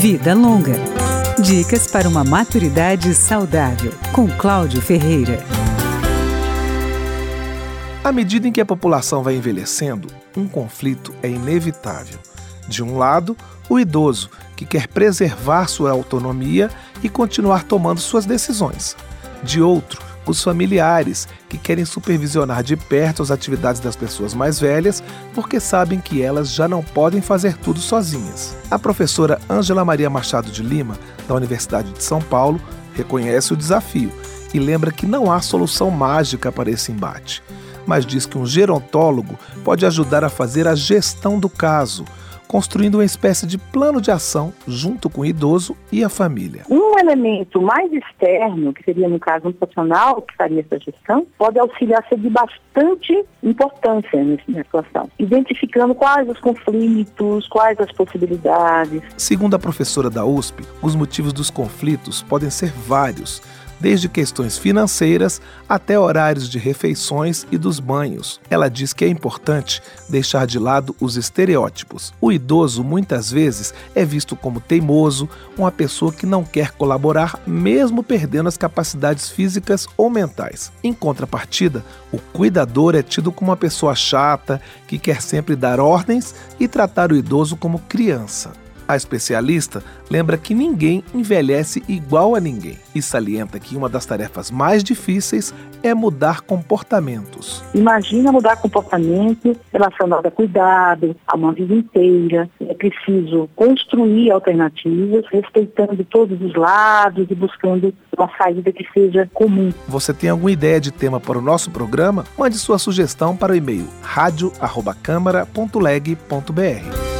Vida Longa. Dicas para uma maturidade saudável, com Cláudio Ferreira. À medida em que a população vai envelhecendo, um conflito é inevitável. De um lado, o idoso, que quer preservar sua autonomia e continuar tomando suas decisões. De outro, os familiares, que querem supervisionar de perto as atividades das pessoas mais velhas, porque sabem que elas já não podem fazer tudo sozinhas. A professora Ângela Maria Machado de Lima, da Universidade de São Paulo, reconhece o desafio e lembra que não há solução mágica para esse embate, mas diz que um gerontólogo pode ajudar a fazer a gestão do caso construindo uma espécie de plano de ação junto com o idoso e a família. Um elemento mais externo, que seria no caso um profissional que faria essa gestão, pode auxiliar ser de bastante importância nessa situação, identificando quais os conflitos, quais as possibilidades. Segundo a professora da USP, os motivos dos conflitos podem ser vários desde questões financeiras até horários de refeições e dos banhos. Ela diz que é importante deixar de lado os estereótipos. O idoso muitas vezes é visto como teimoso, uma pessoa que não quer colaborar, mesmo perdendo as capacidades físicas ou mentais. Em contrapartida, o cuidador é tido como uma pessoa chata, que quer sempre dar ordens e tratar o idoso como criança. A especialista lembra que ninguém envelhece igual a ninguém e salienta que uma das tarefas mais difíceis é mudar comportamentos. Imagina mudar comportamento relacionado a cuidado, a uma vida inteira. É preciso construir alternativas, respeitando todos os lados e buscando uma saída que seja comum. Você tem alguma ideia de tema para o nosso programa? Mande sua sugestão para o e-mail radio@câmara.leg.br.